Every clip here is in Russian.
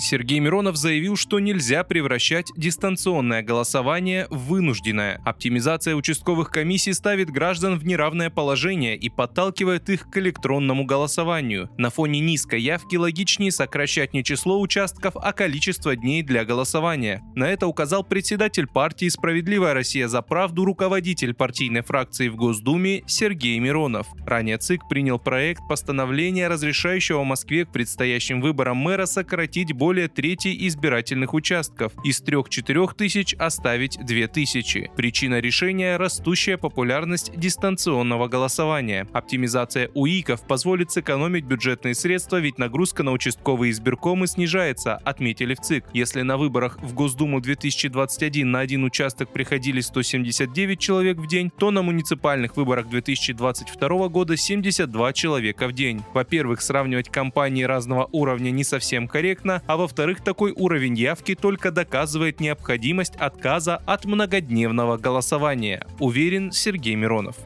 Сергей Миронов заявил, что нельзя превращать дистанционное голосование в вынужденное. Оптимизация участковых комиссий ставит граждан в неравное положение и подталкивает их к электронному голосованию. На фоне низкой явки логичнее сокращать не число участков, а количество дней для голосования. На это указал председатель партии «Справедливая Россия за правду» руководитель партийной фракции в Госдуме Сергей Миронов. Ранее ЦИК принял проект постановления, разрешающего Москве к предстоящим выборам мэра сократить более более трети избирательных участков. Из 3-4 тысяч оставить 2 тысячи. Причина решения – растущая популярность дистанционного голосования. Оптимизация УИКов позволит сэкономить бюджетные средства, ведь нагрузка на участковые избиркомы снижается, отметили в ЦИК. Если на выборах в Госдуму 2021 на один участок приходили 179 человек в день, то на муниципальных выборах 2022 года 72 человека в день. Во-первых, сравнивать кампании разного уровня не совсем корректно, а во-вторых, такой уровень явки только доказывает необходимость отказа от многодневного голосования, уверен Сергей Миронов.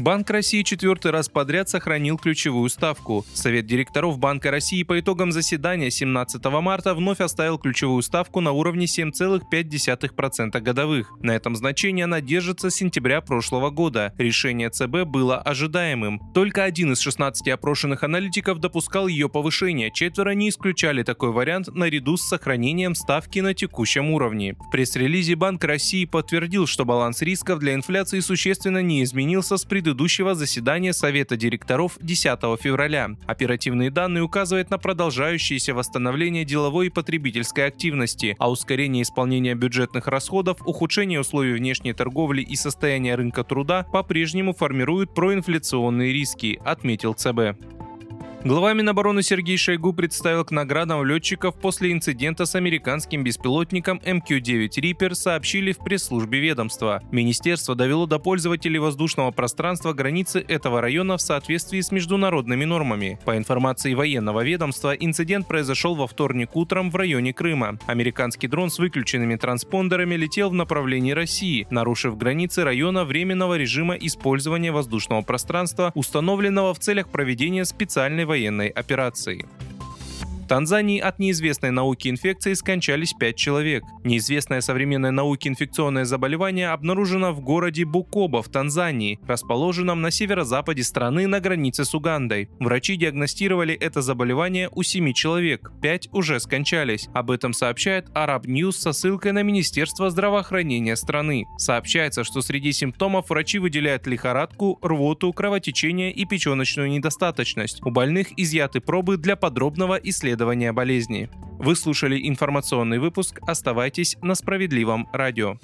Банк России четвертый раз подряд сохранил ключевую ставку. Совет директоров Банка России по итогам заседания 17 марта вновь оставил ключевую ставку на уровне 7,5% годовых. На этом значении она держится с сентября прошлого года. Решение ЦБ было ожидаемым. Только один из 16 опрошенных аналитиков допускал ее повышение, четверо не исключали такой вариант наряду с сохранением ставки на текущем уровне. В пресс-релизе Банк России подтвердил, что баланс рисков для инфляции существенно не изменился с предыдущего предыдущего заседания Совета директоров 10 февраля. Оперативные данные указывают на продолжающееся восстановление деловой и потребительской активности, а ускорение исполнения бюджетных расходов, ухудшение условий внешней торговли и состояние рынка труда по-прежнему формируют проинфляционные риски, отметил ЦБ. Глава Минобороны Сергей Шойгу представил к наградам летчиков после инцидента с американским беспилотником МК-9 Reaper, сообщили в пресс-службе ведомства. Министерство довело до пользователей воздушного пространства границы этого района в соответствии с международными нормами. По информации военного ведомства, инцидент произошел во вторник утром в районе Крыма. Американский дрон с выключенными транспондерами летел в направлении России, нарушив границы района временного режима использования воздушного пространства, установленного в целях проведения специальной военной операции. Танзании от неизвестной науки инфекции скончались 5 человек. Неизвестное современной науке инфекционное заболевание обнаружено в городе Букоба в Танзании, расположенном на северо-западе страны на границе с Угандой. Врачи диагностировали это заболевание у 7 человек, 5 уже скончались. Об этом сообщает Arab News со ссылкой на Министерство здравоохранения страны. Сообщается, что среди симптомов врачи выделяют лихорадку, рвоту, кровотечение и печеночную недостаточность. У больных изъяты пробы для подробного исследования исследования болезни. Вы слушали информационный выпуск. Оставайтесь на справедливом радио.